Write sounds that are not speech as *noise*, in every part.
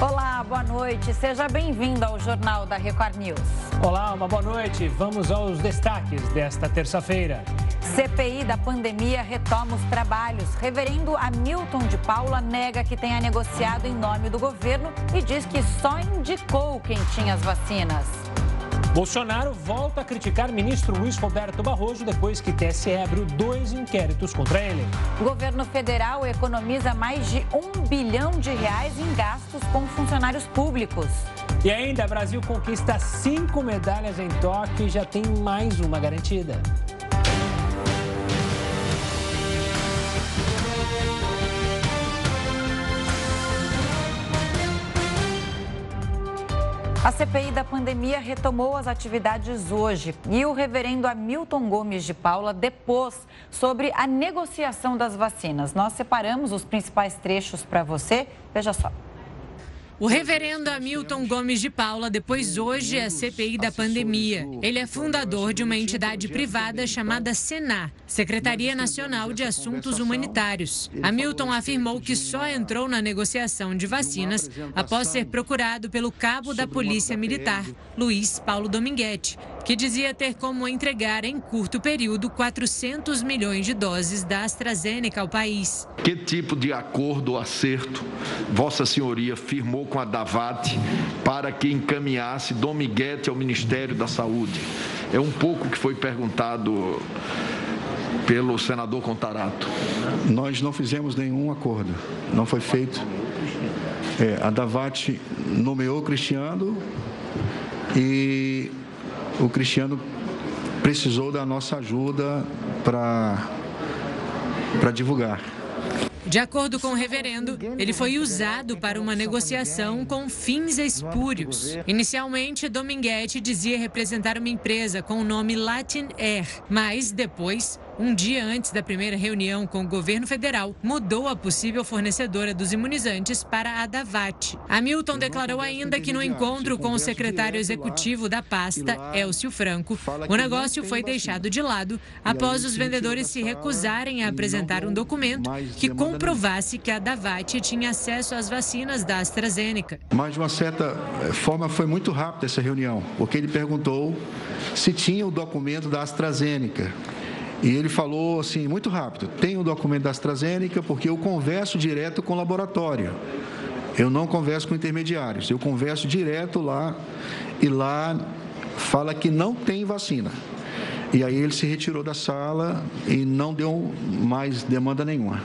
Olá, boa noite. Seja bem-vindo ao Jornal da Record News. Olá, uma boa noite. Vamos aos destaques desta terça-feira. CPI da pandemia retoma os trabalhos. Reverendo Hamilton de Paula nega que tenha negociado em nome do governo e diz que só indicou quem tinha as vacinas. Bolsonaro volta a criticar ministro Luiz Roberto Barroso depois que TSE abriu dois inquéritos contra ele. O governo federal economiza mais de um bilhão de reais em gastos com funcionários públicos. E ainda, Brasil conquista cinco medalhas em Tóquio e já tem mais uma garantida. A CPI da pandemia retomou as atividades hoje e o reverendo Hamilton Gomes de Paula depôs sobre a negociação das vacinas. Nós separamos os principais trechos para você. Veja só. O reverendo Hamilton Gomes de Paula depois hoje a CPI da pandemia. Ele é fundador de uma entidade privada chamada Senar, Secretaria Nacional de Assuntos Humanitários. Hamilton afirmou que só entrou na negociação de vacinas após ser procurado pelo cabo da Polícia Militar, Luiz Paulo Dominguete, que dizia ter como entregar em curto período 400 milhões de doses da AstraZeneca ao país. Que tipo de acordo ou acerto Vossa Senhoria firmou com a Davat para que encaminhasse Dominguete ao Ministério da Saúde? É um pouco que foi perguntado pelo senador Contarato. Nós não fizemos nenhum acordo, não foi feito. É, a Davat nomeou Cristiano e o Cristiano precisou da nossa ajuda para divulgar. De acordo com o reverendo, ele foi usado para uma negociação com fins espúrios. Inicialmente, Dominguete dizia representar uma empresa com o nome Latin Air, mas depois um dia antes da primeira reunião com o governo federal, mudou a possível fornecedora dos imunizantes para a Davat. Hamilton declarou ainda que no encontro com o secretário executivo da pasta, Elcio Franco, o negócio foi deixado de lado após os vendedores se recusarem a apresentar um documento que comprovasse que a Davat tinha acesso às vacinas da AstraZeneca. Mas, de uma certa eh, forma, foi muito rápida essa reunião, porque ele perguntou se tinha o documento da AstraZeneca. E ele falou assim, muito rápido: tem o um documento da AstraZeneca, porque eu converso direto com o laboratório. Eu não converso com intermediários, eu converso direto lá e lá fala que não tem vacina. E aí ele se retirou da sala e não deu mais demanda nenhuma.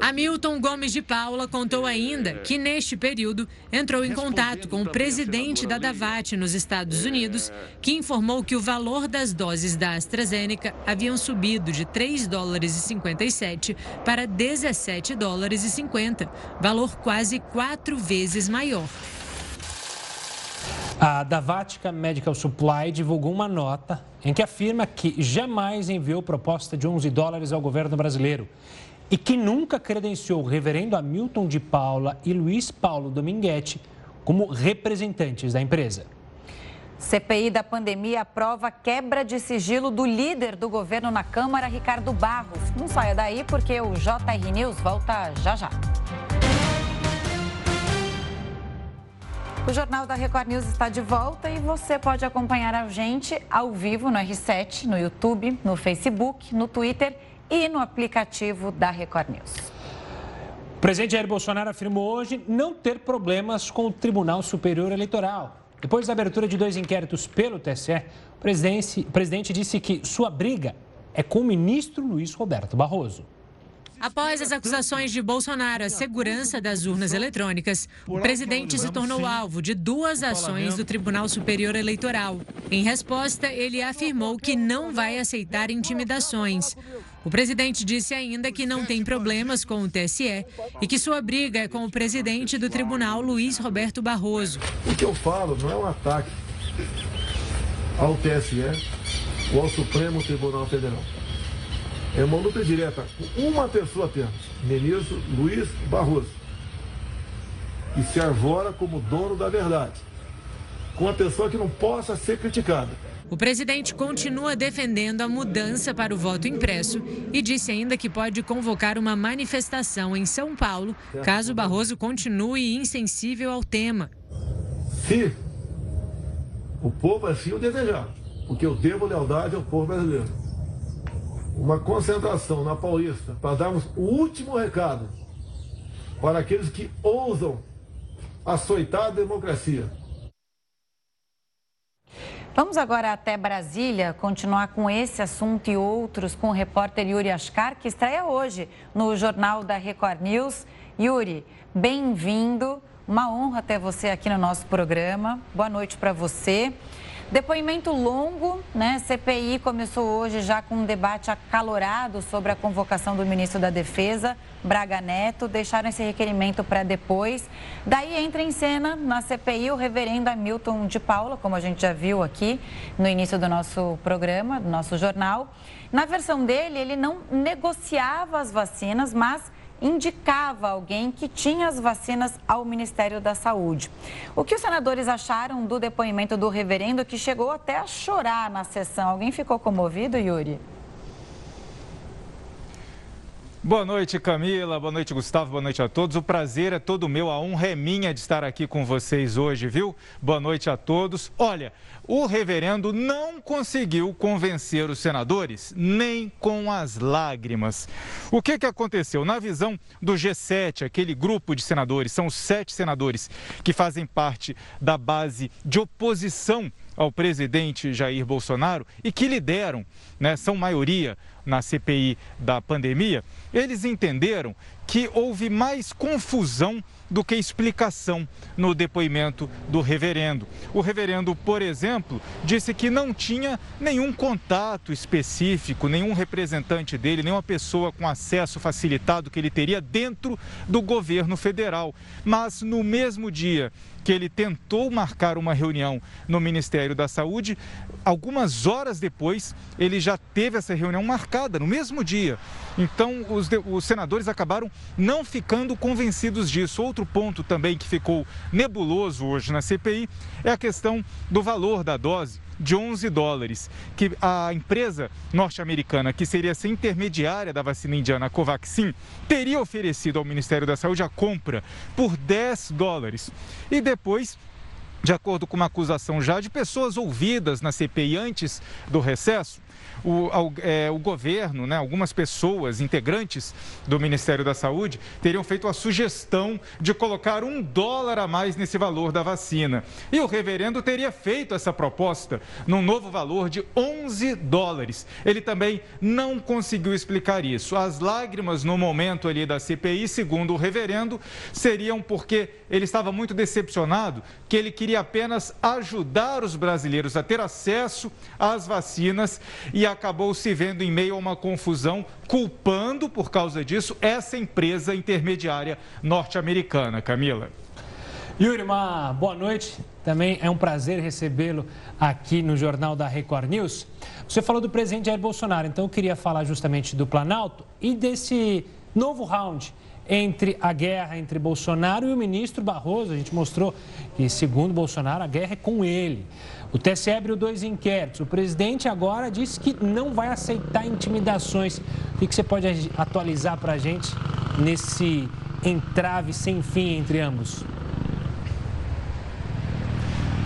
Hamilton Gomes de Paula contou ainda que, neste período, entrou em contato com o presidente da Davat nos Estados Unidos, que informou que o valor das doses da AstraZeneca haviam subido de 3 dólares e 57 para 17 dólares e 50, valor quase quatro vezes maior. A Davatica Medical Supply divulgou uma nota em que afirma que jamais enviou proposta de 11 dólares ao governo brasileiro e que nunca credenciou o reverendo Hamilton de Paula e Luiz Paulo Dominguete como representantes da empresa. CPI da pandemia aprova quebra de sigilo do líder do governo na Câmara, Ricardo Barros. Não saia daí porque o JR News volta já já. O Jornal da Record News está de volta e você pode acompanhar a gente ao vivo no R7, no YouTube, no Facebook, no Twitter e no aplicativo da Record News. O presidente Jair Bolsonaro afirmou hoje não ter problemas com o Tribunal Superior Eleitoral. Depois da abertura de dois inquéritos pelo TSE, o presidente, disse que sua briga é com o ministro Luiz Roberto Barroso. Após as acusações de Bolsonaro à segurança das urnas eletrônicas, o presidente se tornou alvo de duas ações do Tribunal Superior Eleitoral. Em resposta, ele afirmou que não vai aceitar intimidações. O presidente disse ainda que não tem problemas com o TSE e que sua briga é com o presidente do tribunal, Luiz Roberto Barroso. O que eu falo não é um ataque ao TSE ou ao Supremo Tribunal Federal. É uma luta direta com uma pessoa apenas, ministro Luiz Barroso, que se arvora como dono da verdade. com uma pessoa que não possa ser criticada. O presidente continua defendendo a mudança para o voto impresso e disse ainda que pode convocar uma manifestação em São Paulo caso Barroso continue insensível ao tema. Se o povo assim o desejar, porque eu devo lealdade ao povo brasileiro. Uma concentração na Paulista para darmos o último recado para aqueles que ousam açoitar a democracia Vamos agora até Brasília, continuar com esse assunto e outros com o repórter Yuri Ascar, que estreia hoje no Jornal da Record News. Yuri, bem-vindo. Uma honra ter você aqui no nosso programa. Boa noite para você. Depoimento longo, né? CPI começou hoje já com um debate acalorado sobre a convocação do ministro da Defesa, Braga Neto. Deixaram esse requerimento para depois. Daí entra em cena na CPI o reverendo Hamilton de Paula, como a gente já viu aqui no início do nosso programa, do nosso jornal. Na versão dele, ele não negociava as vacinas, mas indicava alguém que tinha as vacinas ao Ministério da Saúde. O que os senadores acharam do depoimento do reverendo que chegou até a chorar na sessão? Alguém ficou comovido, Yuri? Boa noite, Camila. Boa noite, Gustavo. Boa noite a todos. O prazer é todo meu. A honra é minha de estar aqui com vocês hoje, viu? Boa noite a todos. Olha, o reverendo não conseguiu convencer os senadores nem com as lágrimas. O que, que aconteceu? Na visão do G7, aquele grupo de senadores, são os sete senadores que fazem parte da base de oposição ao presidente Jair Bolsonaro e que lideram, né, são maioria na CPI da pandemia, eles entenderam que houve mais confusão do que explicação no depoimento do reverendo. O reverendo, por exemplo, disse que não tinha nenhum contato específico, nenhum representante dele, nenhuma pessoa com acesso facilitado que ele teria dentro do governo federal. Mas no mesmo dia que ele tentou marcar uma reunião no Ministério da Saúde. Algumas horas depois, ele já teve essa reunião marcada no mesmo dia. Então, os, os senadores acabaram não ficando convencidos disso. Outro ponto também que ficou nebuloso hoje na CPI é a questão do valor da dose de 11 dólares, que a empresa norte-americana, que seria essa intermediária da vacina indiana Covaxin, teria oferecido ao Ministério da Saúde a compra por 10 dólares. E depois de acordo com uma acusação já de pessoas ouvidas na CPI antes do recesso, o, é, o governo, né, algumas pessoas, integrantes do Ministério da Saúde, teriam feito a sugestão de colocar um dólar a mais nesse valor da vacina. E o reverendo teria feito essa proposta num novo valor de 11 dólares. Ele também não conseguiu explicar isso. As lágrimas no momento ali da CPI, segundo o reverendo, seriam porque ele estava muito decepcionado que ele queria apenas ajudar os brasileiros a ter acesso às vacinas e acabou se vendo em meio a uma confusão, culpando por causa disso essa empresa intermediária norte-americana. Camila. Yuri, uma boa noite. Também é um prazer recebê-lo aqui no Jornal da Record News. Você falou do presidente Jair Bolsonaro, então eu queria falar justamente do Planalto e desse novo round entre a guerra entre Bolsonaro e o ministro Barroso. A gente mostrou que, segundo Bolsonaro, a guerra é com ele. O TSE abriu dois inquéritos. O presidente agora disse que não vai aceitar intimidações. O que você pode atualizar para a gente nesse entrave sem fim entre ambos?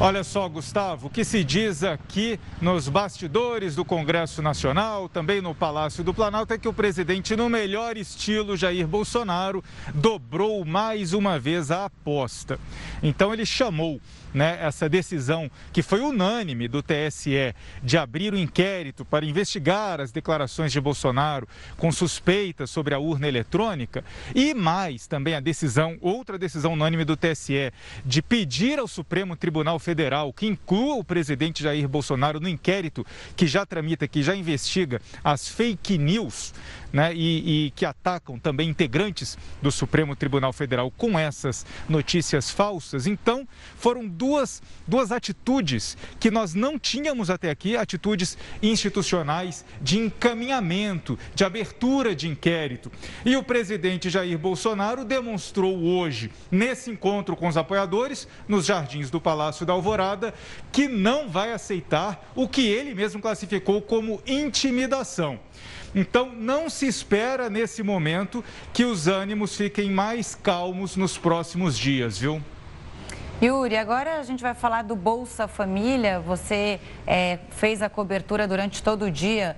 Olha só, Gustavo, o que se diz aqui nos bastidores do Congresso Nacional, também no Palácio do Planalto, é que o presidente, no melhor estilo Jair Bolsonaro, dobrou mais uma vez a aposta. Então ele chamou né, essa decisão que foi unânime do TSE de abrir o um inquérito para investigar as declarações de Bolsonaro com suspeitas sobre a urna eletrônica e mais também a decisão, outra decisão unânime do TSE de pedir ao Supremo Tribunal Federal que inclua o presidente Jair Bolsonaro no inquérito que já tramita, que já investiga as fake news né, e, e que atacam também integrantes do Supremo Tribunal Federal com essas notícias falsas. Então, foram duas, duas atitudes que nós não tínhamos até aqui, atitudes institucionais de encaminhamento, de abertura de inquérito. E o presidente Jair Bolsonaro demonstrou hoje, nesse encontro com os apoiadores, nos jardins do Palácio da Alvorada, que não vai aceitar o que ele mesmo classificou como intimidação. Então, não se espera nesse momento que os ânimos fiquem mais calmos nos próximos dias, viu? Yuri, agora a gente vai falar do Bolsa Família. Você é, fez a cobertura durante todo o dia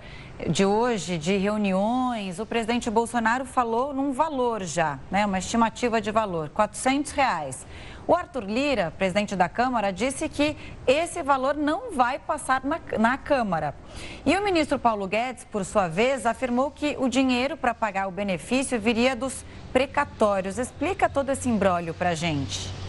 de hoje, de reuniões. O presidente Bolsonaro falou num valor já, né? Uma estimativa de valor, 400 reais. O Arthur Lira, presidente da Câmara, disse que esse valor não vai passar na, na Câmara. E o ministro Paulo Guedes, por sua vez, afirmou que o dinheiro para pagar o benefício viria dos precatórios. Explica todo esse imbróglio para a gente.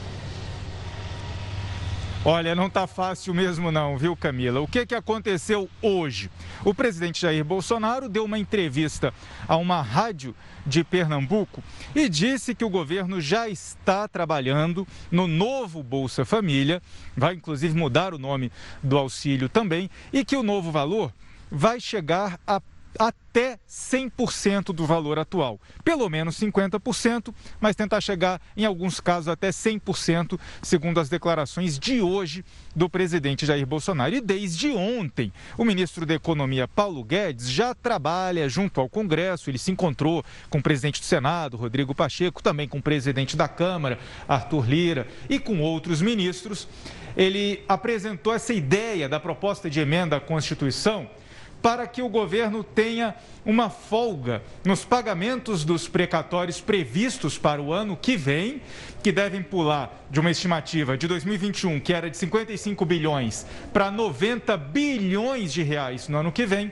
Olha, não está fácil mesmo não, viu, Camila? O que, que aconteceu hoje? O presidente Jair Bolsonaro deu uma entrevista a uma rádio de Pernambuco e disse que o governo já está trabalhando no novo Bolsa Família, vai inclusive mudar o nome do auxílio também, e que o novo valor vai chegar a até 100% do valor atual. Pelo menos 50%, mas tentar chegar, em alguns casos, até 100%, segundo as declarações de hoje do presidente Jair Bolsonaro. E desde ontem, o ministro da Economia, Paulo Guedes, já trabalha junto ao Congresso. Ele se encontrou com o presidente do Senado, Rodrigo Pacheco, também com o presidente da Câmara, Arthur Lira, e com outros ministros. Ele apresentou essa ideia da proposta de emenda à Constituição para que o governo tenha uma folga nos pagamentos dos precatórios previstos para o ano que vem, que devem pular de uma estimativa de 2021, que era de 55 bilhões, para 90 bilhões de reais no ano que vem.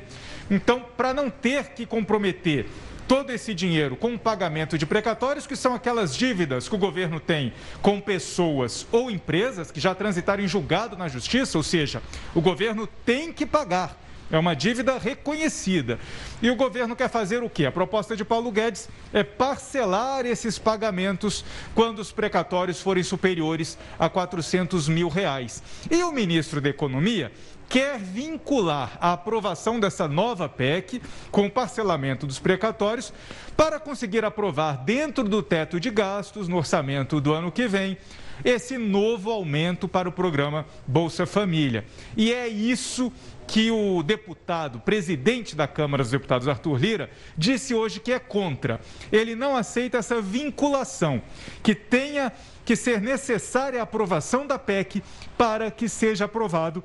Então, para não ter que comprometer todo esse dinheiro com o pagamento de precatórios, que são aquelas dívidas que o governo tem com pessoas ou empresas que já transitaram em julgado na justiça, ou seja, o governo tem que pagar é uma dívida reconhecida. E o governo quer fazer o quê? A proposta de Paulo Guedes é parcelar esses pagamentos quando os precatórios forem superiores a 400 mil reais. E o ministro da Economia quer vincular a aprovação dessa nova PEC com o parcelamento dos precatórios para conseguir aprovar dentro do teto de gastos no orçamento do ano que vem esse novo aumento para o programa Bolsa Família. E é isso que o deputado, presidente da Câmara dos Deputados, Arthur Lira, disse hoje que é contra. Ele não aceita essa vinculação, que tenha que ser necessária a aprovação da PEC para que seja aprovado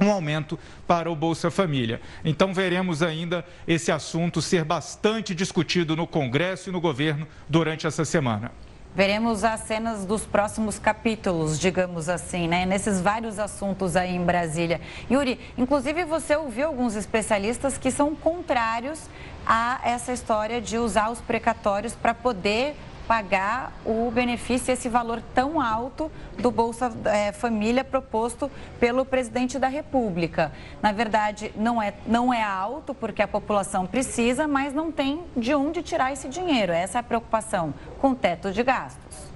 um aumento para o Bolsa Família. Então veremos ainda esse assunto ser bastante discutido no Congresso e no governo durante essa semana. Veremos as cenas dos próximos capítulos, digamos assim, né? Nesses vários assuntos aí em Brasília. Yuri, inclusive você ouviu alguns especialistas que são contrários a essa história de usar os precatórios para poder pagar o benefício, esse valor tão alto do Bolsa é, Família proposto pelo presidente da República. Na verdade, não é, não é alto porque a população precisa, mas não tem de onde tirar esse dinheiro. Essa é a preocupação com o teto de gastos.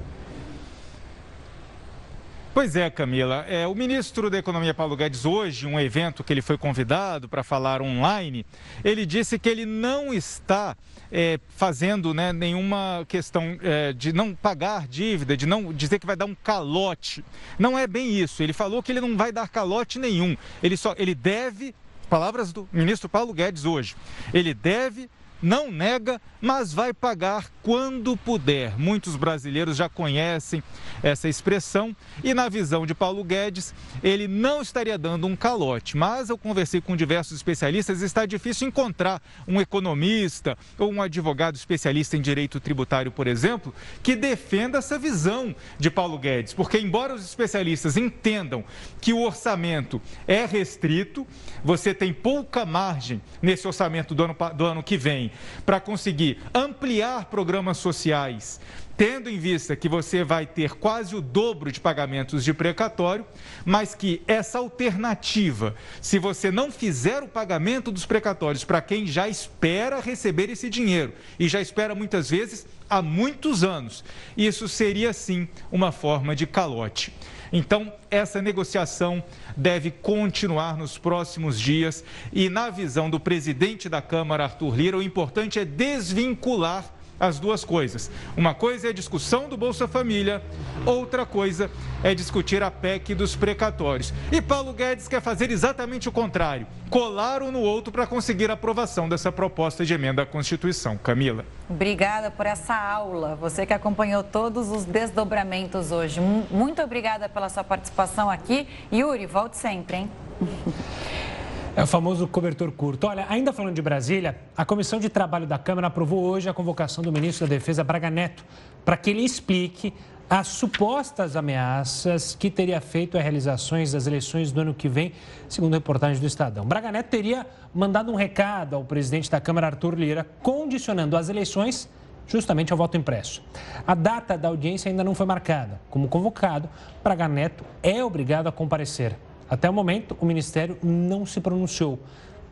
Pois é, Camila. É, o ministro da Economia, Paulo Guedes, hoje, um evento que ele foi convidado para falar online, ele disse que ele não está é, fazendo né, nenhuma questão é, de não pagar dívida, de não dizer que vai dar um calote. Não é bem isso. Ele falou que ele não vai dar calote nenhum. Ele só ele deve, palavras do ministro Paulo Guedes hoje, ele deve não nega, mas vai pagar quando puder. Muitos brasileiros já conhecem essa expressão e, na visão de Paulo Guedes, ele não estaria dando um calote. Mas eu conversei com diversos especialistas e está difícil encontrar um economista ou um advogado especialista em direito tributário, por exemplo, que defenda essa visão de Paulo Guedes. Porque, embora os especialistas entendam que o orçamento é restrito, você tem pouca margem nesse orçamento do ano, do ano que vem para conseguir ampliar programas sociais tendo em vista que você vai ter quase o dobro de pagamentos de precatório, mas que essa alternativa, se você não fizer o pagamento dos precatórios para quem já espera receber esse dinheiro e já espera muitas vezes há muitos anos, isso seria sim uma forma de calote. Então, essa negociação deve continuar nos próximos dias e, na visão do presidente da Câmara, Arthur Lira, o importante é desvincular as duas coisas. Uma coisa é a discussão do Bolsa Família, outra coisa é discutir a PEC dos precatórios. E Paulo Guedes quer fazer exatamente o contrário: colar um no outro para conseguir a aprovação dessa proposta de emenda à Constituição. Camila. Obrigada por essa aula. Você que acompanhou todos os desdobramentos hoje. Muito obrigada pela sua participação aqui. Yuri, volte sempre, hein? *laughs* É o famoso cobertor curto. Olha, ainda falando de Brasília, a Comissão de Trabalho da Câmara aprovou hoje a convocação do ministro da Defesa, Braga Neto, para que ele explique as supostas ameaças que teria feito a realizações das eleições do ano que vem, segundo reportagem do Estadão. Braga Neto teria mandado um recado ao presidente da Câmara, Arthur Lira, condicionando as eleições justamente ao voto impresso. A data da audiência ainda não foi marcada. Como convocado, Braga Neto é obrigado a comparecer. Até o momento, o Ministério não se pronunciou.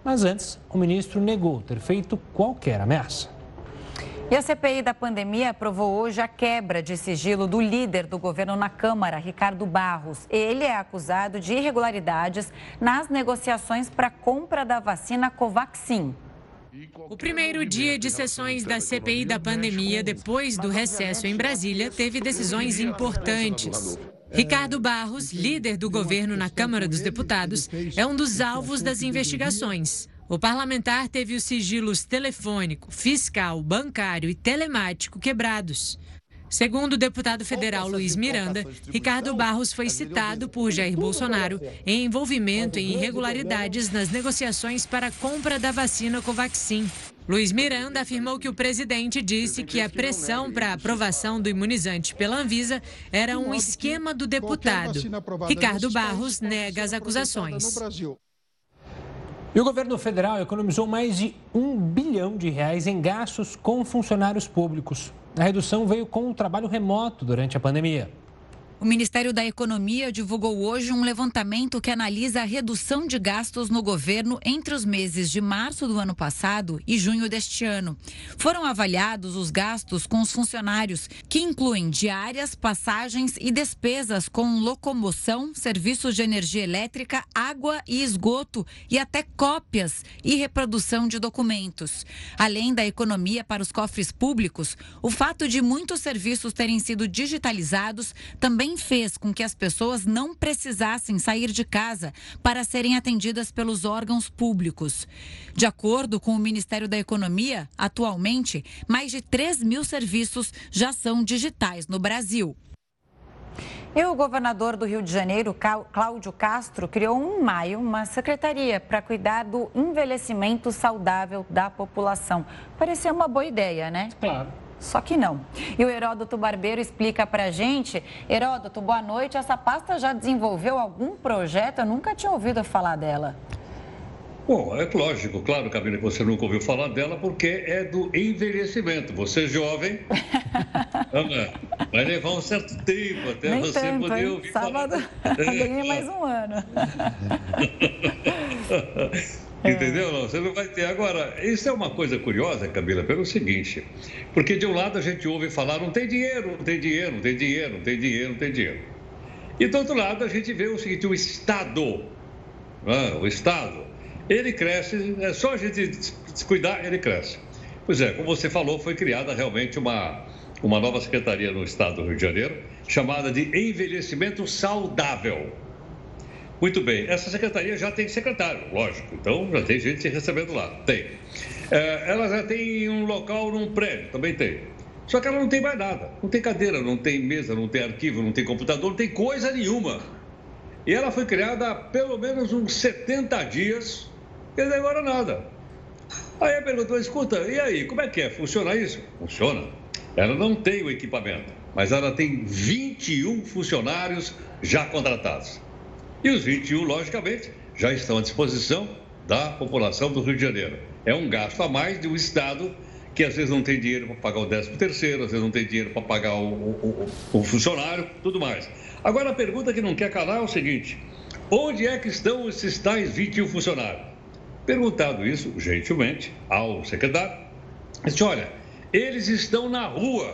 Mas antes, o ministro negou ter feito qualquer ameaça. E a CPI da pandemia aprovou hoje a quebra de sigilo do líder do governo na Câmara, Ricardo Barros. Ele é acusado de irregularidades nas negociações para a compra da vacina Covaxin. O primeiro dia de sessões da CPI da pandemia, depois do recesso em Brasília, teve decisões importantes. Ricardo Barros, líder do governo na Câmara dos Deputados, é um dos alvos das investigações. O parlamentar teve os sigilos telefônico, fiscal, bancário e telemático quebrados. Segundo o deputado federal Luiz Miranda, Ricardo Barros foi citado por Jair Bolsonaro em envolvimento em irregularidades nas negociações para a compra da vacina Covaxin. Luiz Miranda afirmou que o presidente disse que a pressão para a aprovação do imunizante pela Anvisa era um esquema do deputado. Ricardo Barros nega as acusações. E o governo federal economizou mais de um bilhão de reais em gastos com funcionários públicos. A redução veio com o trabalho remoto durante a pandemia. O Ministério da Economia divulgou hoje um levantamento que analisa a redução de gastos no governo entre os meses de março do ano passado e junho deste ano. Foram avaliados os gastos com os funcionários, que incluem diárias, passagens e despesas com locomoção, serviços de energia elétrica, água e esgoto e até cópias e reprodução de documentos. Além da economia para os cofres públicos, o fato de muitos serviços terem sido digitalizados também também fez com que as pessoas não precisassem sair de casa para serem atendidas pelos órgãos públicos. De acordo com o Ministério da Economia, atualmente, mais de 3 mil serviços já são digitais no Brasil. E o governador do Rio de Janeiro, Cláudio Castro, criou em maio uma secretaria para cuidar do envelhecimento saudável da população. Parecia uma boa ideia, né? Claro. Só que não. E o Heródoto Barbeiro explica para gente. Heródoto, boa noite. Essa pasta já desenvolveu algum projeto? Eu nunca tinha ouvido falar dela. Bom, é lógico, claro, Camila, que você nunca ouviu falar dela porque é do envelhecimento. Você é jovem, *laughs* vai levar um certo tempo até Nem você tanto, poder hein? ouvir Sábado *laughs* falar. ganhei mais um ano. *laughs* Entendeu? Não, você não vai ter. Agora, isso é uma coisa curiosa, Camila, pelo seguinte: porque de um lado a gente ouve falar, não tem dinheiro, não tem dinheiro, não tem dinheiro, não tem dinheiro, não tem dinheiro. E do outro lado a gente vê o seguinte: o Estado, né? o Estado, ele cresce, é só a gente descuidar, ele cresce. Pois é, como você falou, foi criada realmente uma, uma nova secretaria no Estado do Rio de Janeiro, chamada de Envelhecimento Saudável. Muito bem, essa secretaria já tem secretário, lógico, então já tem gente recebendo lá. Tem. É, ela já tem um local num prédio, também tem. Só que ela não tem mais nada. Não tem cadeira, não tem mesa, não tem arquivo, não tem computador, não tem coisa nenhuma. E ela foi criada há pelo menos uns 70 dias e agora nada. Aí a pergunta, escuta, e aí, como é que é? Funciona isso? Funciona. Ela não tem o equipamento, mas ela tem 21 funcionários já contratados. E os 21, logicamente, já estão à disposição da população do Rio de Janeiro. É um gasto a mais de um Estado que às vezes não tem dinheiro para pagar o 13 terceiro, às vezes não tem dinheiro para pagar o, o, o funcionário, tudo mais. Agora a pergunta que não quer calar é o seguinte: onde é que estão esses tais 21 funcionários? Perguntado isso, gentilmente, ao secretário, disse: olha, eles estão na rua.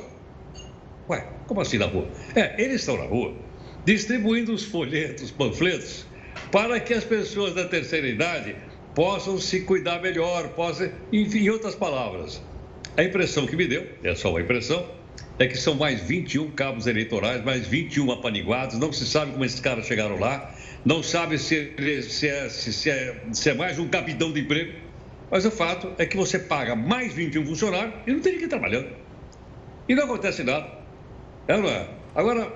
Ué, como assim na rua? É, eles estão na rua, distribuindo os folhetos, panfletos, para que as pessoas da terceira idade possam se cuidar melhor, possam, enfim, em outras palavras. A impressão que me deu, é só uma impressão, é que são mais 21 cabos eleitorais, mais 21 apaniguados, não se sabe como esses caras chegaram lá, não sabe se, se, é, se, é, se é mais um capitão de emprego, mas o fato é que você paga mais 21 funcionários e não tem ninguém trabalhando. E não acontece nada. É, não é? Agora,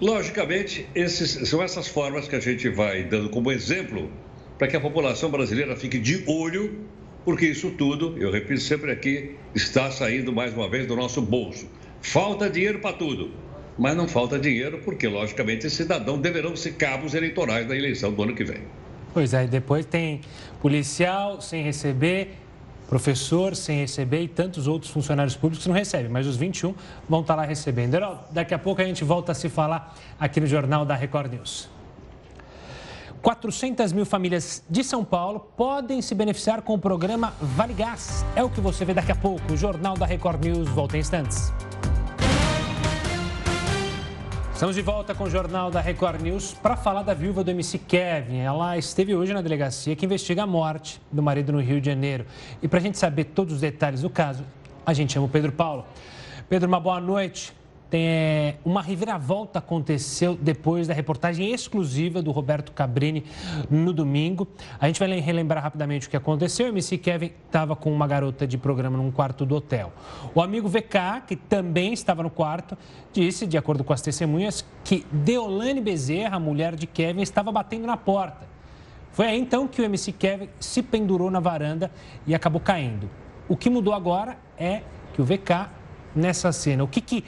logicamente, esses, são essas formas que a gente vai dando como exemplo para que a população brasileira fique de olho, porque isso tudo, eu repito sempre aqui, está saindo mais uma vez do nosso bolso. Falta dinheiro para tudo, mas não falta dinheiro porque, logicamente, esses cidadãos deverão ser cabos eleitorais da eleição do ano que vem. Pois é, depois tem policial sem receber, professor sem receber e tantos outros funcionários públicos que não recebem, mas os 21 vão estar lá recebendo. Heraldo, daqui a pouco a gente volta a se falar aqui no Jornal da Record News. 400 mil famílias de São Paulo podem se beneficiar com o programa Vale Gás. É o que você vê daqui a pouco. O Jornal da Record News volta em instantes. Estamos de volta com o Jornal da Record News para falar da viúva do MC Kevin. Ela esteve hoje na delegacia que investiga a morte do marido no Rio de Janeiro. E para a gente saber todos os detalhes do caso, a gente chama o Pedro Paulo. Pedro, uma boa noite. Tem, é, uma reviravolta aconteceu depois da reportagem exclusiva do Roberto Cabrini no domingo. A gente vai relembrar rapidamente o que aconteceu. O MC Kevin estava com uma garota de programa num quarto do hotel. O amigo VK, que também estava no quarto, disse, de acordo com as testemunhas, que Deolane Bezerra, a mulher de Kevin, estava batendo na porta. Foi aí então que o MC Kevin se pendurou na varanda e acabou caindo. O que mudou agora é que o VK, nessa cena, o que, que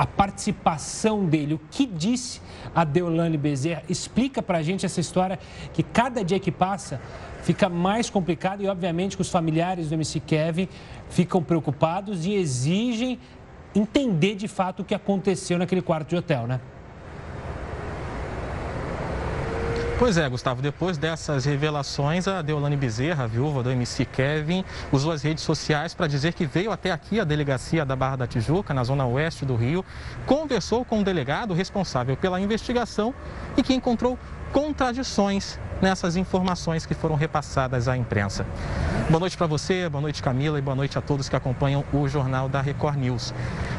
a participação dele, o que disse a Deolane Bezerra. Explica para a gente essa história que cada dia que passa fica mais complicado e, obviamente, que os familiares do MC Kevin ficam preocupados e exigem entender de fato o que aconteceu naquele quarto de hotel, né? Pois é, Gustavo, depois dessas revelações, a Deolane Bezerra, a viúva do MC Kevin, usou as redes sociais para dizer que veio até aqui a delegacia da Barra da Tijuca, na zona oeste do Rio, conversou com o delegado responsável pela investigação e que encontrou contradições nessas informações que foram repassadas à imprensa. Boa noite para você, boa noite Camila e boa noite a todos que acompanham o jornal da Record News.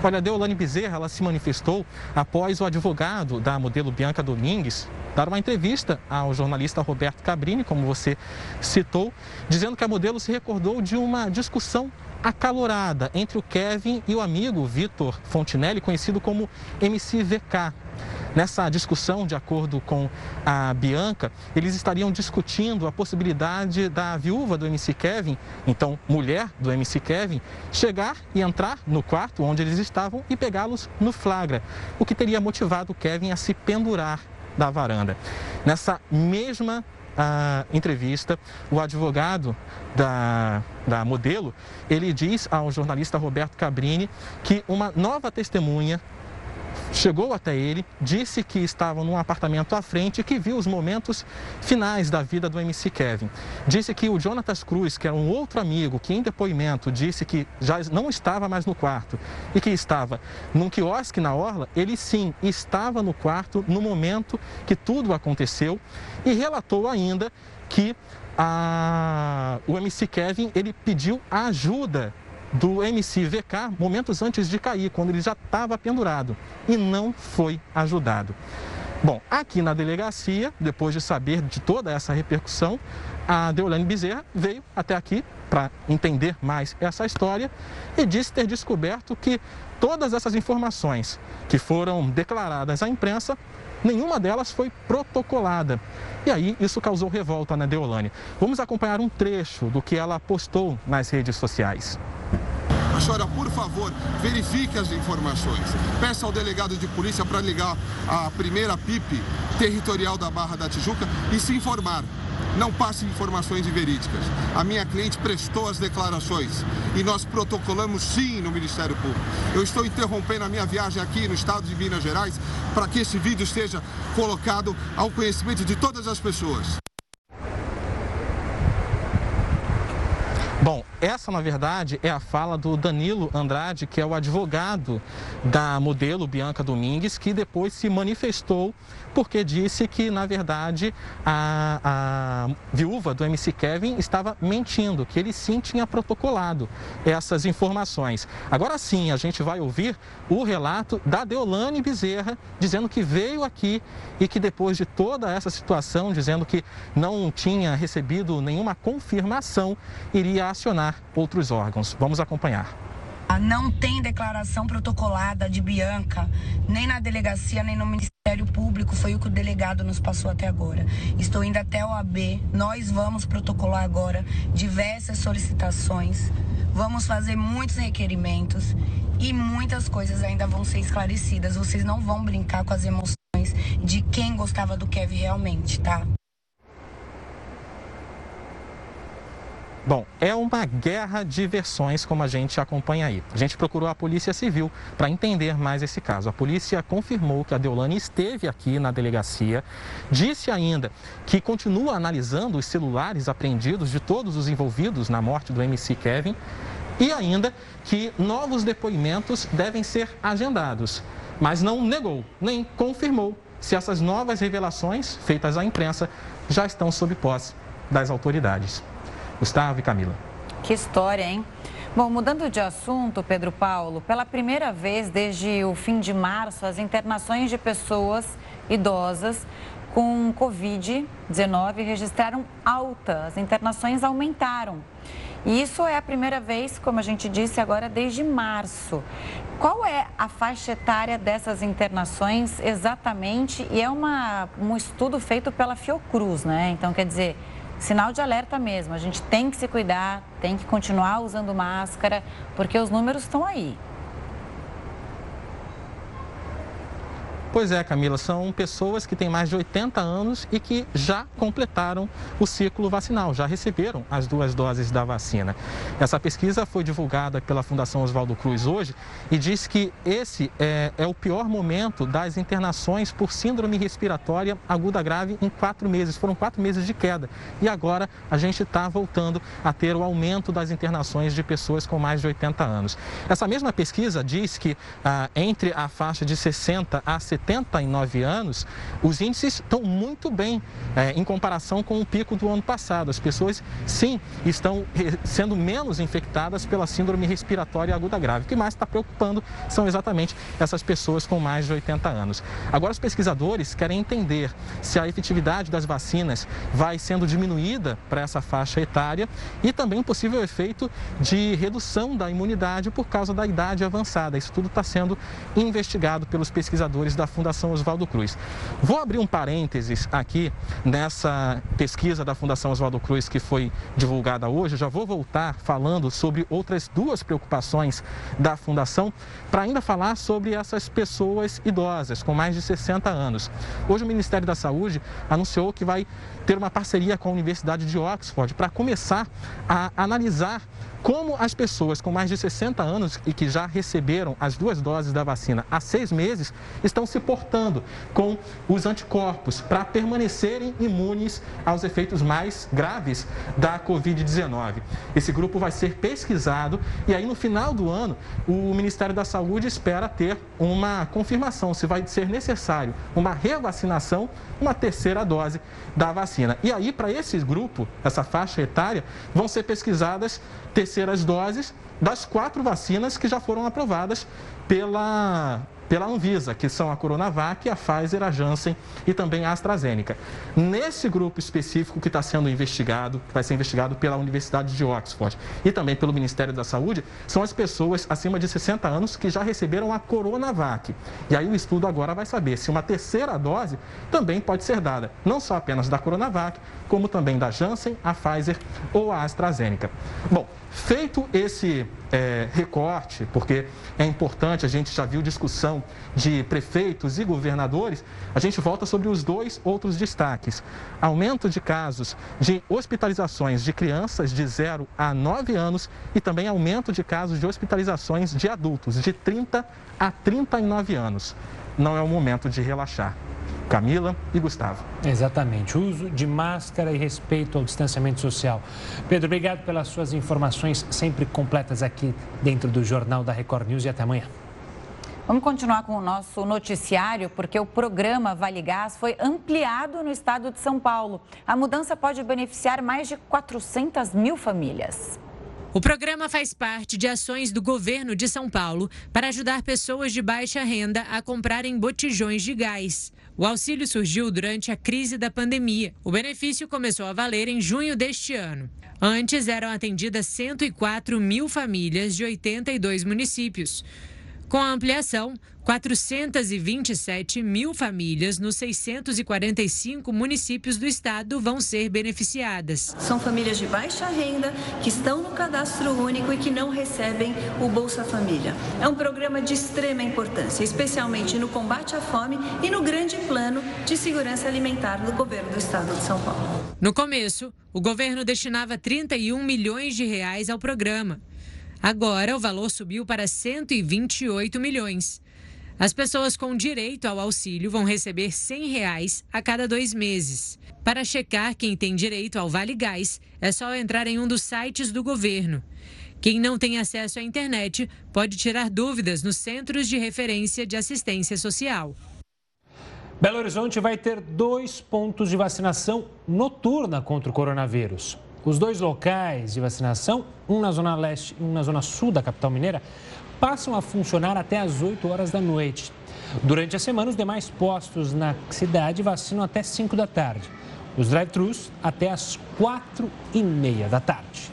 Olha, a Deolane Bezerra, ela se manifestou após o advogado da modelo Bianca Domingues dar uma entrevista ao jornalista Roberto Cabrini, como você citou, dizendo que a modelo se recordou de uma discussão acalorada entre o Kevin e o amigo Vitor Fontinelli, conhecido como MCVK. Nessa discussão, de acordo com a Bianca, eles estariam discutindo a possibilidade da viúva do MC Kevin, então mulher do MC Kevin, chegar e entrar no quarto onde eles estavam e pegá-los no flagra, o que teria motivado Kevin a se pendurar da varanda. Nessa mesma a entrevista, o advogado da, da modelo, ele diz ao jornalista Roberto Cabrini que uma nova testemunha chegou até ele, disse que estava num apartamento à frente e que viu os momentos finais da vida do MC Kevin. Disse que o Jonatas Cruz, que era um outro amigo, que em depoimento disse que já não estava mais no quarto e que estava num quiosque na orla, ele sim estava no quarto no momento que tudo aconteceu e relatou ainda que a, o MC Kevin ele pediu ajuda do MC VK momentos antes de cair, quando ele já estava pendurado e não foi ajudado. Bom, aqui na delegacia, depois de saber de toda essa repercussão, a Deolane Bezerra veio até aqui para entender mais essa história e disse ter descoberto que todas essas informações que foram declaradas à imprensa, nenhuma delas foi protocolada. E aí isso causou revolta na Deolane. Vamos acompanhar um trecho do que ela postou nas redes sociais. A senhora, por favor, verifique as informações. Peça ao delegado de polícia para ligar a primeira PIP territorial da Barra da Tijuca e se informar. não passe informações inverídicas. A minha cliente prestou as declarações e nós protocolamos sim no Ministério Público. Eu estou interrompendo a minha viagem aqui no estado de Minas Gerais para que esse vídeo esteja colocado ao conhecimento de todas as pessoas. Bom, essa, na verdade, é a fala do Danilo Andrade, que é o advogado da modelo Bianca Domingues, que depois se manifestou porque disse que, na verdade, a, a viúva do MC Kevin estava mentindo, que ele sim tinha protocolado essas informações. Agora sim, a gente vai ouvir o relato da Deolane Bezerra, dizendo que veio aqui e que depois de toda essa situação, dizendo que não tinha recebido nenhuma confirmação, iria acionar outros órgãos. Vamos acompanhar. Não tem declaração protocolada de Bianca, nem na delegacia, nem no Ministério Público. Foi o que o delegado nos passou até agora. Estou indo até o AB. Nós vamos protocolar agora diversas solicitações. Vamos fazer muitos requerimentos e muitas coisas ainda vão ser esclarecidas. Vocês não vão brincar com as emoções de quem gostava do Kevin realmente, tá? Bom, é uma guerra de versões, como a gente acompanha aí. A gente procurou a Polícia Civil para entender mais esse caso. A polícia confirmou que a Deolane esteve aqui na delegacia, disse ainda que continua analisando os celulares apreendidos de todos os envolvidos na morte do MC Kevin e ainda que novos depoimentos devem ser agendados, mas não negou nem confirmou se essas novas revelações feitas à imprensa já estão sob posse das autoridades. Gustavo e Camila. Que história, hein? Bom, mudando de assunto, Pedro Paulo, pela primeira vez desde o fim de março, as internações de pessoas idosas com Covid-19 registraram alta, as internações aumentaram. E isso é a primeira vez, como a gente disse agora, desde março. Qual é a faixa etária dessas internações exatamente? E é uma, um estudo feito pela Fiocruz, né? Então, quer dizer, sinal de alerta mesmo. A gente tem que se cuidar, tem que continuar usando máscara, porque os números estão aí. Pois é, Camila, são pessoas que têm mais de 80 anos e que já completaram o ciclo vacinal, já receberam as duas doses da vacina. Essa pesquisa foi divulgada pela Fundação Oswaldo Cruz hoje e diz que esse é, é o pior momento das internações por síndrome respiratória aguda grave em quatro meses. Foram quatro meses de queda. E agora a gente está voltando a ter o aumento das internações de pessoas com mais de 80 anos. Essa mesma pesquisa diz que ah, entre a faixa de 60 a 70 79 anos, os índices estão muito bem é, em comparação com o pico do ano passado. As pessoas, sim, estão sendo menos infectadas pela síndrome respiratória aguda grave. O que mais está preocupando são exatamente essas pessoas com mais de 80 anos. Agora, os pesquisadores querem entender se a efetividade das vacinas vai sendo diminuída para essa faixa etária e também um possível efeito de redução da imunidade por causa da idade avançada. Isso tudo está sendo investigado pelos pesquisadores da Fundação Oswaldo Cruz. Vou abrir um parênteses aqui nessa pesquisa da Fundação Oswaldo Cruz que foi divulgada hoje. Já vou voltar falando sobre outras duas preocupações da Fundação para ainda falar sobre essas pessoas idosas com mais de 60 anos. Hoje o Ministério da Saúde anunciou que vai ter uma parceria com a Universidade de Oxford para começar a analisar como as pessoas com mais de 60 anos e que já receberam as duas doses da vacina há seis meses estão se portando com os anticorpos para permanecerem imunes aos efeitos mais graves da Covid-19. Esse grupo vai ser pesquisado e aí no final do ano o Ministério da Saúde espera ter uma confirmação se vai ser necessário uma revacinação, uma terceira dose da vacina. E aí para esse grupo, essa faixa etária, vão ser pesquisadas terceiras doses das quatro vacinas que já foram aprovadas pela, pela Anvisa, que são a Coronavac, a Pfizer, a Janssen e também a AstraZeneca. Nesse grupo específico que está sendo investigado, que vai ser investigado pela Universidade de Oxford e também pelo Ministério da Saúde, são as pessoas acima de 60 anos que já receberam a Coronavac. E aí o estudo agora vai saber se uma terceira dose também pode ser dada, não só apenas da Coronavac, como também da Janssen, a Pfizer ou a AstraZeneca. Bom, Feito esse é, recorte, porque é importante, a gente já viu discussão de prefeitos e governadores, a gente volta sobre os dois outros destaques. Aumento de casos de hospitalizações de crianças de 0 a 9 anos e também aumento de casos de hospitalizações de adultos de 30 a 39 anos. Não é o momento de relaxar. Camila e Gustavo. Exatamente. Uso de máscara e respeito ao distanciamento social. Pedro, obrigado pelas suas informações sempre completas aqui dentro do Jornal da Record News e até amanhã. Vamos continuar com o nosso noticiário, porque o programa Vale Gás foi ampliado no estado de São Paulo. A mudança pode beneficiar mais de 400 mil famílias. O programa faz parte de ações do governo de São Paulo para ajudar pessoas de baixa renda a comprarem botijões de gás. O auxílio surgiu durante a crise da pandemia. O benefício começou a valer em junho deste ano. Antes eram atendidas 104 mil famílias de 82 municípios. Com a ampliação, 427 mil famílias nos 645 municípios do estado vão ser beneficiadas. São famílias de baixa renda que estão no cadastro único e que não recebem o Bolsa Família. É um programa de extrema importância, especialmente no combate à fome e no grande plano de segurança alimentar do governo do estado de São Paulo. No começo, o governo destinava 31 milhões de reais ao programa. Agora, o valor subiu para 128 milhões. As pessoas com direito ao auxílio vão receber 100 reais a cada dois meses. Para checar quem tem direito ao Vale Gás, é só entrar em um dos sites do governo. Quem não tem acesso à internet pode tirar dúvidas nos centros de referência de assistência social. Belo Horizonte vai ter dois pontos de vacinação noturna contra o coronavírus. Os dois locais de vacinação, um na zona leste e um na zona sul da capital mineira, passam a funcionar até às 8 horas da noite. Durante a semana, os demais postos na cidade vacinam até 5 da tarde. Os drive-thrus até às 4 e meia da tarde.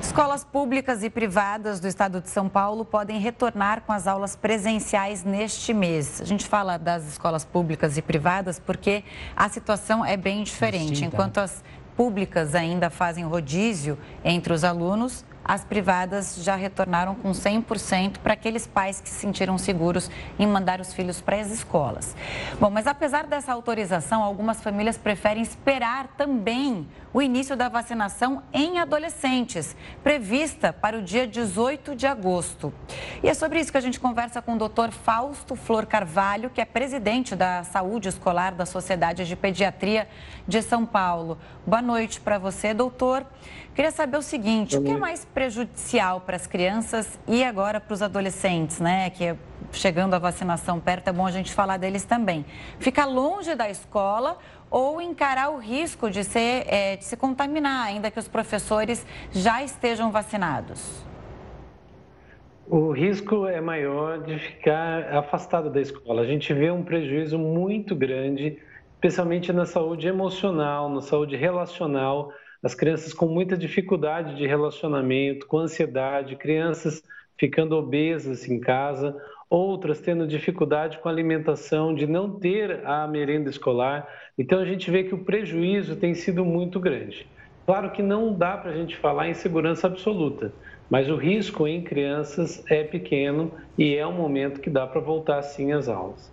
Escolas públicas e privadas do estado de São Paulo podem retornar com as aulas presenciais neste mês. A gente fala das escolas públicas e privadas porque a situação é bem diferente. Distinta. Enquanto as públicas ainda fazem rodízio entre os alunos, as privadas já retornaram com 100% para aqueles pais que se sentiram seguros em mandar os filhos para as escolas. Bom, mas apesar dessa autorização, algumas famílias preferem esperar também o início da vacinação em adolescentes, prevista para o dia 18 de agosto. E é sobre isso que a gente conversa com o doutor Fausto Flor Carvalho, que é presidente da Saúde Escolar da Sociedade de Pediatria de São Paulo. Boa noite para você, doutor. Queria saber o seguinte, o que é mais prejudicial para as crianças e agora para os adolescentes, né? Que é, chegando a vacinação perto, é bom a gente falar deles também. Ficar longe da escola ou encarar o risco de, ser, é, de se contaminar, ainda que os professores já estejam vacinados? O risco é maior de ficar afastado da escola. A gente vê um prejuízo muito grande, especialmente na saúde emocional, na saúde relacional as crianças com muita dificuldade de relacionamento, com ansiedade, crianças ficando obesas em casa, outras tendo dificuldade com alimentação, de não ter a merenda escolar. Então a gente vê que o prejuízo tem sido muito grande. Claro que não dá para a gente falar em segurança absoluta, mas o risco em crianças é pequeno e é um momento que dá para voltar sim às aulas.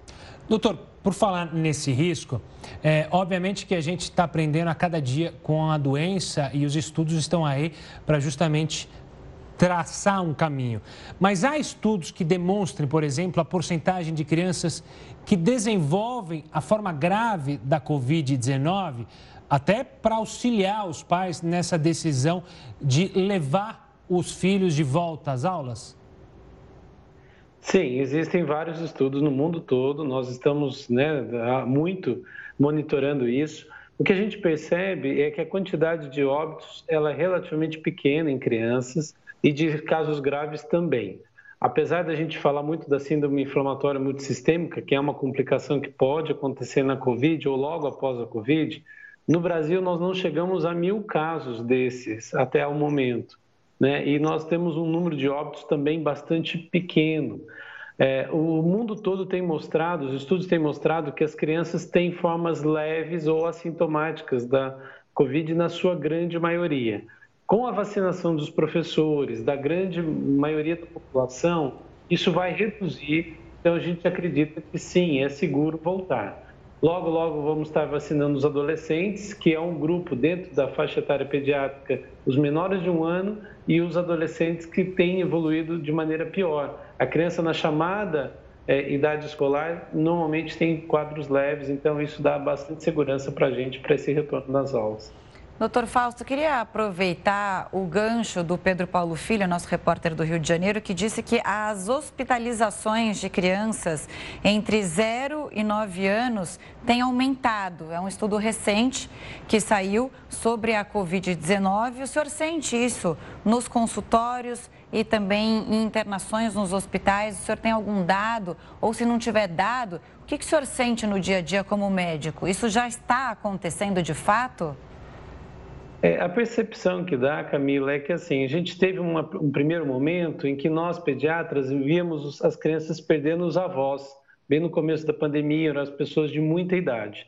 Doutor, por falar nesse risco, é, obviamente que a gente está aprendendo a cada dia com a doença e os estudos estão aí para justamente traçar um caminho. Mas há estudos que demonstrem, por exemplo, a porcentagem de crianças que desenvolvem a forma grave da Covid-19, até para auxiliar os pais nessa decisão de levar os filhos de volta às aulas? Sim, existem vários estudos no mundo todo, nós estamos né, muito monitorando isso. O que a gente percebe é que a quantidade de óbitos ela é relativamente pequena em crianças e de casos graves também. Apesar da gente falar muito da síndrome inflamatória multissistêmica, que é uma complicação que pode acontecer na Covid ou logo após a Covid, no Brasil nós não chegamos a mil casos desses até o momento né? e nós temos um número de óbitos também bastante pequeno. É, o mundo todo tem mostrado, os estudos têm mostrado que as crianças têm formas leves ou assintomáticas da Covid na sua grande maioria. com a vacinação dos professores, da grande maioria da população, isso vai reduzir. Então, a gente acredita que sim, é seguro voltar. Logo, logo vamos estar vacinando os adolescentes, que é um grupo dentro da faixa etária pediátrica, os menores de um ano e os adolescentes que têm evoluído de maneira pior. A criança na chamada é, idade escolar normalmente tem quadros leves, então isso dá bastante segurança para a gente para esse retorno das aulas. Doutor Fausto, queria aproveitar o gancho do Pedro Paulo Filho, nosso repórter do Rio de Janeiro, que disse que as hospitalizações de crianças entre 0 e 9 anos têm aumentado. É um estudo recente que saiu sobre a Covid-19. O senhor sente isso nos consultórios e também em internações nos hospitais? O senhor tem algum dado? Ou se não tiver dado, o que o senhor sente no dia a dia como médico? Isso já está acontecendo de fato? É, a percepção que dá, Camila, é que assim, a gente teve uma, um primeiro momento em que nós, pediatras, víamos as crianças perdendo os avós, bem no começo da pandemia, eram as pessoas de muita idade.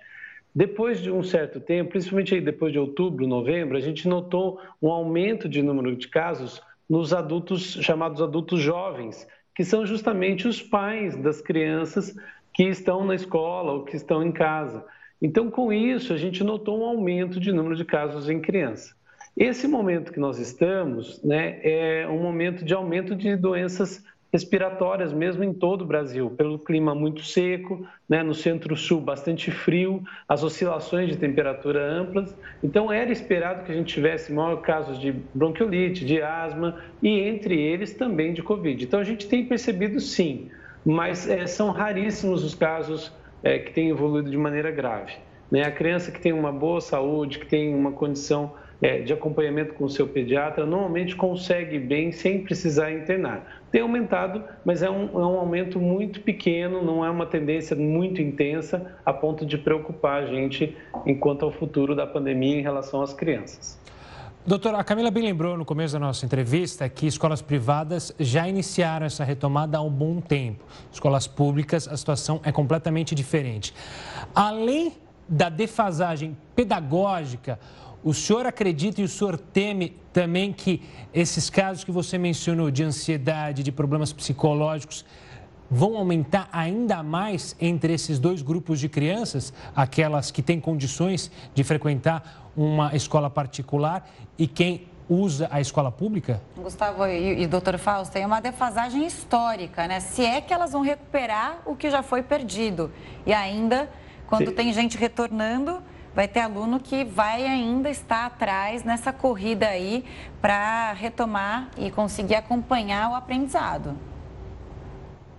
Depois de um certo tempo, principalmente depois de outubro, novembro, a gente notou um aumento de número de casos nos adultos chamados adultos jovens, que são justamente os pais das crianças que estão na escola ou que estão em casa. Então, com isso, a gente notou um aumento de número de casos em criança. Esse momento que nós estamos né, é um momento de aumento de doenças respiratórias, mesmo em todo o Brasil, pelo clima muito seco, né, no centro-sul bastante frio, as oscilações de temperatura amplas. Então, era esperado que a gente tivesse maior casos de bronquiolite, de asma e, entre eles, também de Covid. Então, a gente tem percebido sim, mas é, são raríssimos os casos é, que tem evoluído de maneira grave. Né? A criança que tem uma boa saúde, que tem uma condição é, de acompanhamento com o seu pediatra, normalmente consegue bem sem precisar internar. Tem aumentado, mas é um, é um aumento muito pequeno, não é uma tendência muito intensa a ponto de preocupar a gente enquanto ao futuro da pandemia em relação às crianças. Doutora, a Camila bem lembrou no começo da nossa entrevista que escolas privadas já iniciaram essa retomada há um bom tempo. Escolas públicas, a situação é completamente diferente. Além da defasagem pedagógica, o senhor acredita e o senhor teme também que esses casos que você mencionou de ansiedade, de problemas psicológicos, vão aumentar ainda mais entre esses dois grupos de crianças, aquelas que têm condições de frequentar uma escola particular e quem usa a escola pública? Gustavo e, e doutor Fausto, tem uma defasagem histórica, né? Se é que elas vão recuperar o que já foi perdido. E ainda, quando Sim. tem gente retornando, vai ter aluno que vai ainda estar atrás nessa corrida aí para retomar e conseguir acompanhar o aprendizado.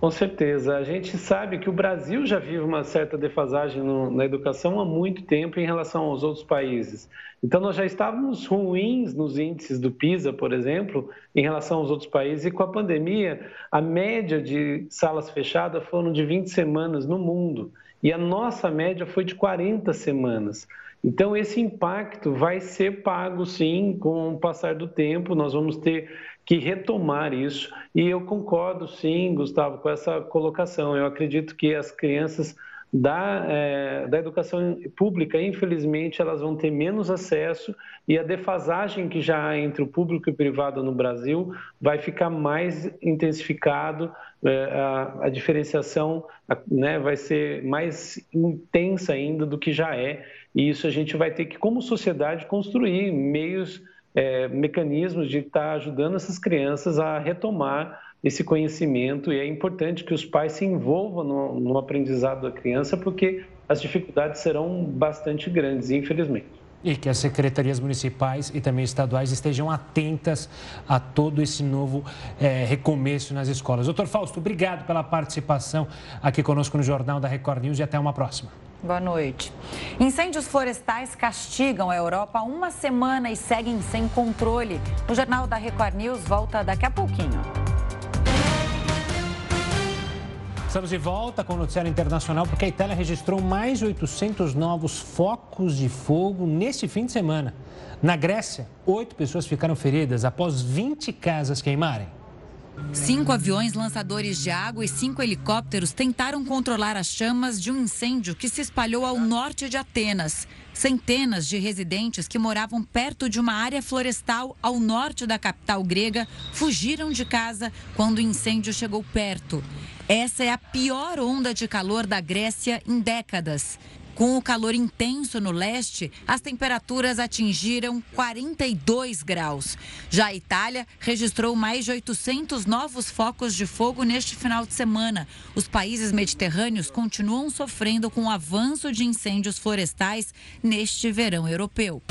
Com certeza. A gente sabe que o Brasil já vive uma certa defasagem no, na educação há muito tempo em relação aos outros países. Então, nós já estávamos ruins nos índices do PISA, por exemplo, em relação aos outros países, e com a pandemia, a média de salas fechadas foram de 20 semanas no mundo, e a nossa média foi de 40 semanas. Então, esse impacto vai ser pago, sim, com o passar do tempo, nós vamos ter que retomar isso. E eu concordo, sim, Gustavo, com essa colocação. Eu acredito que as crianças da, é, da educação pública, infelizmente, elas vão ter menos acesso e a defasagem que já há entre o público e o privado no Brasil vai ficar mais intensificado, é, a, a, diferenciação né, vai ser mais intensa ainda do que já é, e isso a gente vai ter que, como sociedade, construir meios é, mecanismos de estar tá ajudando essas crianças a retomar esse conhecimento e é importante que os pais se envolvam no, no aprendizado da criança porque as dificuldades serão bastante grandes, infelizmente. E que as secretarias municipais e também estaduais estejam atentas a todo esse novo é, recomeço nas escolas. Doutor Fausto, obrigado pela participação aqui conosco no Jornal da Record News e até uma próxima. Boa noite. Incêndios florestais castigam a Europa uma semana e seguem sem controle. O Jornal da Record News volta daqui a pouquinho. Estamos de volta com o Noticiário Internacional porque a Itália registrou mais de 800 novos focos de fogo neste fim de semana. Na Grécia, oito pessoas ficaram feridas após 20 casas queimarem. Cinco aviões lançadores de água e cinco helicópteros tentaram controlar as chamas de um incêndio que se espalhou ao norte de Atenas. Centenas de residentes que moravam perto de uma área florestal ao norte da capital grega fugiram de casa quando o incêndio chegou perto. Essa é a pior onda de calor da Grécia em décadas. Com o calor intenso no leste, as temperaturas atingiram 42 graus. Já a Itália registrou mais de 800 novos focos de fogo neste final de semana. Os países mediterrâneos continuam sofrendo com o avanço de incêndios florestais neste verão europeu.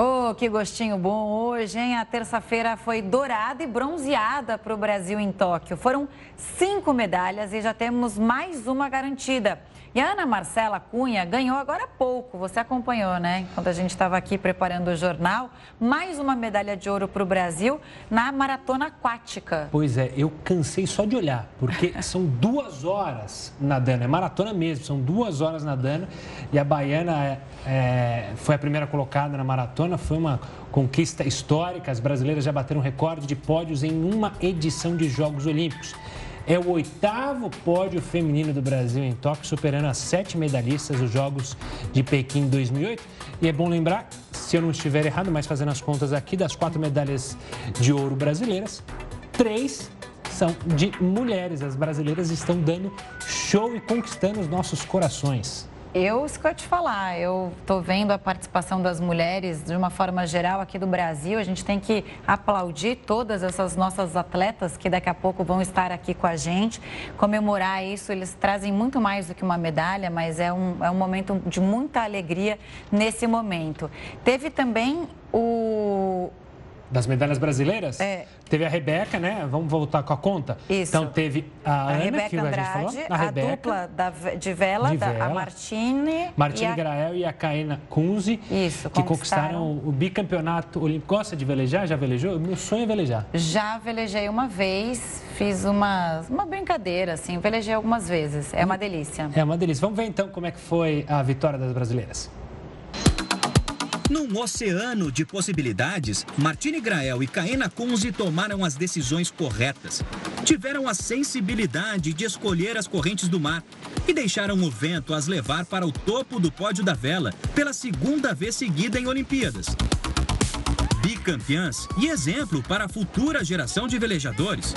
Oh, que gostinho bom hoje, hein? A terça-feira foi dourada e bronzeada para o Brasil em Tóquio. Foram cinco medalhas e já temos mais uma garantida. E a Ana Marcela Cunha ganhou agora há pouco, você acompanhou, né? Enquanto a gente estava aqui preparando o jornal, mais uma medalha de ouro para o Brasil na maratona aquática. Pois é, eu cansei só de olhar, porque *laughs* são duas horas nadando, é maratona mesmo, são duas horas nadando. E a baiana é, é, foi a primeira colocada na maratona, foi uma conquista histórica. As brasileiras já bateram recorde de pódios em uma edição de Jogos Olímpicos. É o oitavo pódio feminino do Brasil em Tóquio, superando as sete medalhistas dos Jogos de Pequim 2008. E é bom lembrar, se eu não estiver errado, mas fazendo as contas aqui, das quatro medalhas de ouro brasileiras, três são de mulheres. As brasileiras estão dando show e conquistando os nossos corações. Eu, eu te falar, eu estou vendo a participação das mulheres de uma forma geral aqui do Brasil. A gente tem que aplaudir todas essas nossas atletas que daqui a pouco vão estar aqui com a gente, comemorar isso. Eles trazem muito mais do que uma medalha, mas é um, é um momento de muita alegria nesse momento. Teve também o, das medalhas brasileiras? É. Teve a Rebeca, né? Vamos voltar com a conta? Isso. Então teve a, a Ana, Rebeca que a Andrade, gente falou. A, a Rebeca, dupla da, de vela, de da, vela. a Martine. Martine e a... Grael e a Caena Kunze. Isso, que conquistaram o bicampeonato olímpico. Gosta de velejar? Já velejou? Meu sonho é velejar. Já velejei uma vez, fiz uma, uma brincadeira, assim, velejei algumas vezes. É uma delícia. É uma delícia. Vamos ver então como é que foi a vitória das brasileiras. Num oceano de possibilidades, Martine Grael e Caena Kunze tomaram as decisões corretas. Tiveram a sensibilidade de escolher as correntes do mar e deixaram o vento as levar para o topo do pódio da vela pela segunda vez seguida em Olimpíadas. Bicampeãs e exemplo para a futura geração de velejadores.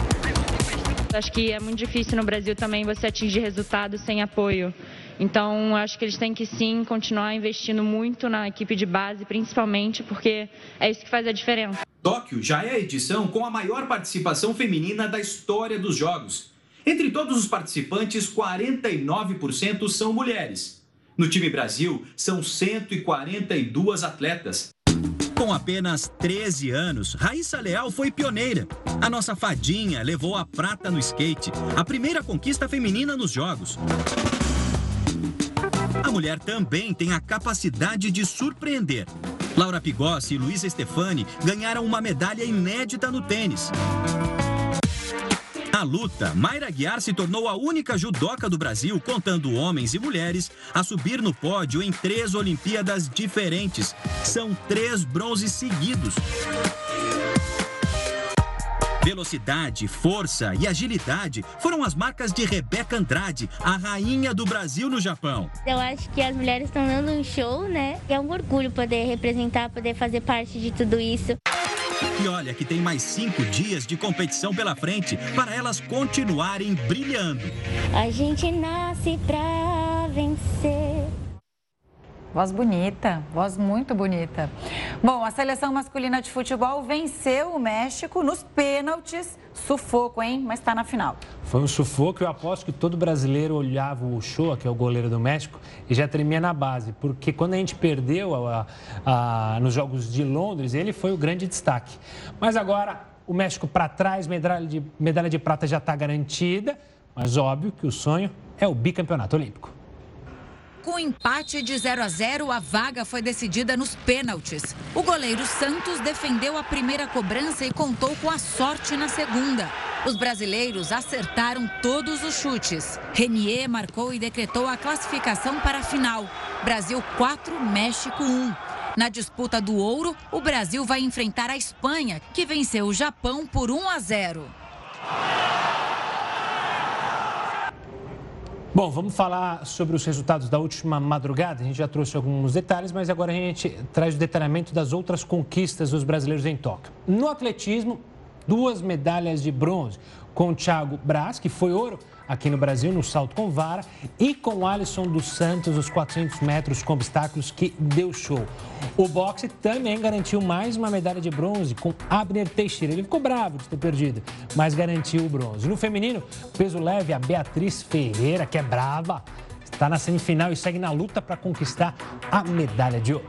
Acho que é muito difícil no Brasil também você atingir resultados sem apoio. Então, acho que eles têm que sim continuar investindo muito na equipe de base, principalmente porque é isso que faz a diferença. Tóquio já é a edição com a maior participação feminina da história dos Jogos. Entre todos os participantes, 49% são mulheres. No time Brasil, são 142 atletas. Com apenas 13 anos, Raíssa Leal foi pioneira. A nossa fadinha levou a prata no skate, a primeira conquista feminina nos Jogos. A mulher também tem a capacidade de surpreender. Laura Pigossi e Luísa Stefani ganharam uma medalha inédita no tênis. Na luta, Mayra Guiar se tornou a única judoca do Brasil, contando homens e mulheres, a subir no pódio em três Olimpíadas diferentes. São três bronzes seguidos. Velocidade, força e agilidade foram as marcas de Rebeca Andrade, a rainha do Brasil no Japão. Eu acho que as mulheres estão dando um show, né? É um orgulho poder representar, poder fazer parte de tudo isso. E olha que tem mais cinco dias de competição pela frente para elas continuarem brilhando. A gente nasce pra vencer. Voz bonita, voz muito bonita. Bom, a seleção masculina de futebol venceu o México nos pênaltis. Sufoco, hein? Mas está na final. Foi um sufoco. Eu aposto que todo brasileiro olhava o Shoa, que é o goleiro do México, e já tremia na base. Porque quando a gente perdeu a, a, nos Jogos de Londres, ele foi o grande destaque. Mas agora, o México para trás, medalha de, medalha de prata já está garantida. Mas óbvio que o sonho é o bicampeonato olímpico. Com empate de 0 a 0, a vaga foi decidida nos pênaltis. O goleiro Santos defendeu a primeira cobrança e contou com a sorte na segunda. Os brasileiros acertaram todos os chutes. Renier marcou e decretou a classificação para a final. Brasil 4, México 1. Na disputa do ouro, o Brasil vai enfrentar a Espanha, que venceu o Japão por 1 a 0. Bom, vamos falar sobre os resultados da última madrugada. A gente já trouxe alguns detalhes, mas agora a gente traz o detalhamento das outras conquistas dos brasileiros em Tóquio. No atletismo, duas medalhas de bronze com o Thiago Braz, que foi ouro aqui no Brasil, no salto com vara, e com Alisson dos Santos, os 400 metros com obstáculos, que deu show. O boxe também garantiu mais uma medalha de bronze com Abner Teixeira. Ele ficou bravo de ter perdido, mas garantiu o bronze. No feminino, peso leve, a Beatriz Ferreira, que é brava, está na semifinal e segue na luta para conquistar a medalha de ouro.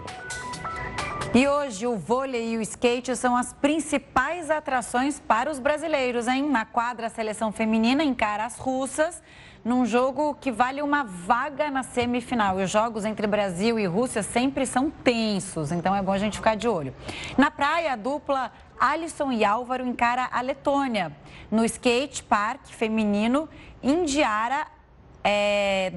E hoje o vôlei e o skate são as principais atrações para os brasileiros, hein? Na quadra, a seleção feminina encara as russas num jogo que vale uma vaga na semifinal. E os jogos entre Brasil e Rússia sempre são tensos, então é bom a gente ficar de olho. Na praia, a dupla Alisson e Álvaro encara a Letônia. No skate park feminino, Indiara é,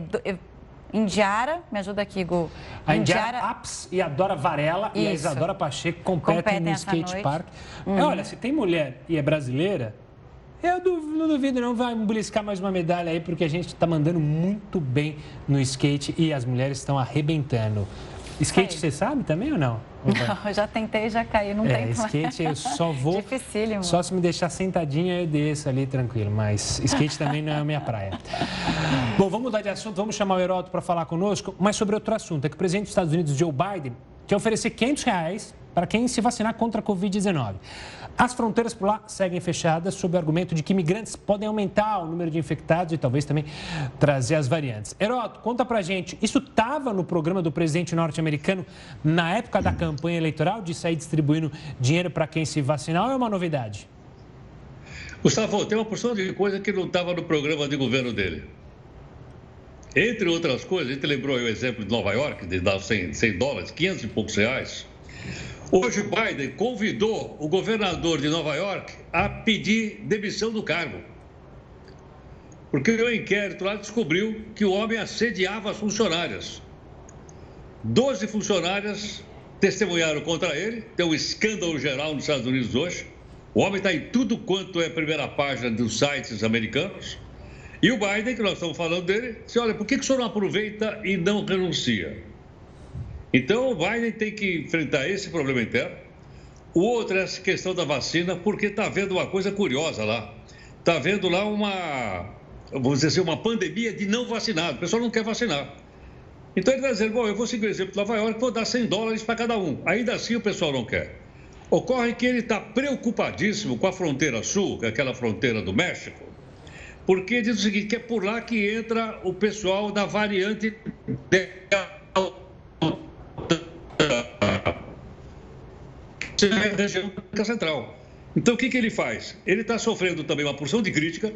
Indiara, me ajuda aqui, Gu. A Indiara, Indiara Apps e a Dora Varela Isso. e a Isadora Pacheco competem, competem no skate park. Uhum. Olha, se tem mulher e é brasileira, eu não duvido não, vai beliscar mais uma medalha aí, porque a gente está mandando muito bem no skate e as mulheres estão arrebentando. Skate você sabe também ou não? Não, eu já tentei, já caí, não é, tem skate eu só *laughs* vou... Dificílimo. Só se me deixar sentadinha eu desço ali tranquilo, mas skate também não é a minha praia. Bom, vamos mudar de assunto, vamos chamar o Heroto para falar conosco, mas sobre outro assunto. É que o presidente dos Estados Unidos, Joe Biden, quer oferecer 500 reais para quem se vacinar contra a Covid-19. As fronteiras por lá seguem fechadas sob o argumento de que imigrantes podem aumentar o número de infectados e talvez também trazer as variantes. Heroto, conta pra gente, isso estava no programa do presidente norte-americano na época da campanha eleitoral de sair distribuindo dinheiro para quem se vacinar ou é uma novidade? Gustavo, tem uma porção de coisa que não estava no programa de governo dele. Entre outras coisas, a gente lembrou o exemplo de Nova York, de dar 100, 100 dólares, 500 e poucos reais. Hoje, Biden convidou o governador de Nova York a pedir demissão do cargo. Porque o inquérito lá descobriu que o homem assediava as funcionárias. Doze funcionárias testemunharam contra ele, tem um escândalo geral nos Estados Unidos hoje. O homem está em tudo quanto é primeira página dos sites americanos. E o Biden, que nós estamos falando dele, disse: olha, por que, que o senhor não aproveita e não renuncia? Então, o Biden tem que enfrentar esse problema interno. O outro é essa questão da vacina, porque está havendo uma coisa curiosa lá. Está havendo lá uma, vamos dizer assim, uma pandemia de não vacinado. O pessoal não quer vacinar. Então ele vai dizer, bom, eu vou seguir o exemplo de Nova York, vou dar 100 dólares para cada um. Ainda assim o pessoal não quer. Ocorre que ele está preocupadíssimo com a fronteira sul, que é aquela fronteira do México, porque diz o seguinte, que é por lá que entra o pessoal da variante é região central. Então, o que, que ele faz? Ele está sofrendo também uma porção de crítica,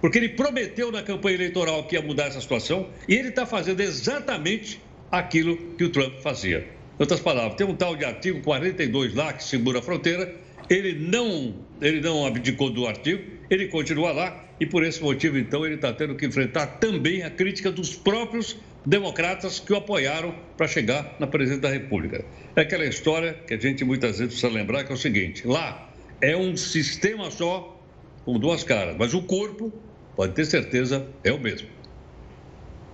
porque ele prometeu na campanha eleitoral que ia mudar essa situação, e ele está fazendo exatamente aquilo que o Trump fazia. Em outras palavras, tem um tal de artigo 42 lá que segura a fronteira, ele não, ele não abdicou do artigo, ele continua lá, e por esse motivo, então, ele está tendo que enfrentar também a crítica dos próprios democratas que o apoiaram para chegar na presidência da República. É aquela história que a gente muitas vezes precisa lembrar que é o seguinte: lá é um sistema só com duas caras, mas o corpo, pode ter certeza, é o mesmo.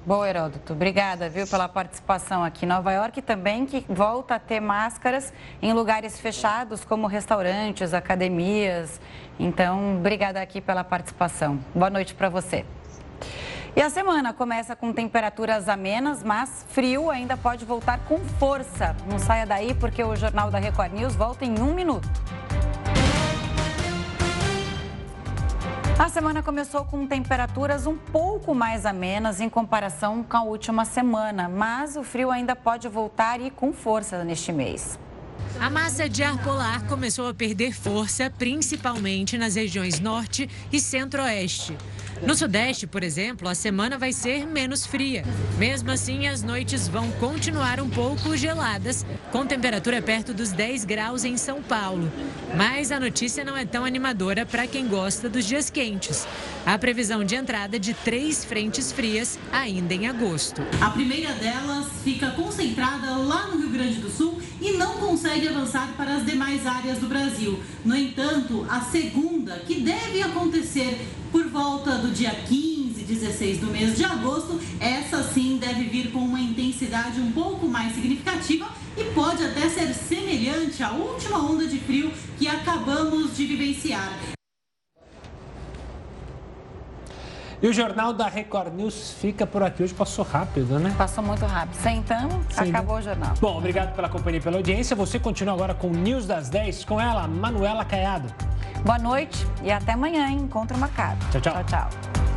Boa, Heródoto. Obrigada, viu, pela participação aqui. Nova York também que volta a ter máscaras em lugares fechados, como restaurantes, academias. Então, obrigada aqui pela participação. Boa noite para você. E a semana começa com temperaturas amenas, mas frio ainda pode voltar com força. Não saia daí porque o Jornal da Record News volta em um minuto. A semana começou com temperaturas um pouco mais amenas em comparação com a última semana, mas o frio ainda pode voltar e com força neste mês. A massa de ar polar começou a perder força, principalmente nas regiões norte e centro-oeste. No Sudeste, por exemplo, a semana vai ser menos fria. Mesmo assim, as noites vão continuar um pouco geladas, com temperatura perto dos 10 graus em São Paulo. Mas a notícia não é tão animadora para quem gosta dos dias quentes. A previsão de entrada de três frentes frias ainda em agosto. A primeira delas fica concentrada lá no Rio Grande do Sul e não consegue avançar para as demais áreas do Brasil. No entanto, a segunda, que deve acontecer por volta do dia 15, 16 do mês de agosto, essa sim deve vir com uma intensidade um pouco mais significativa e pode até ser semelhante à última onda de frio que acabamos de vivenciar. E o Jornal da Record News fica por aqui. Hoje passou rápido, né? Passou muito rápido. Sentamos, acabou o jornal. Bom, obrigado pela companhia e pela audiência. Você continua agora com o News das 10 com ela, Manuela Caiado. Boa noite e até amanhã, hein? Encontro marcado. Tchau, tchau. Tchau, tchau.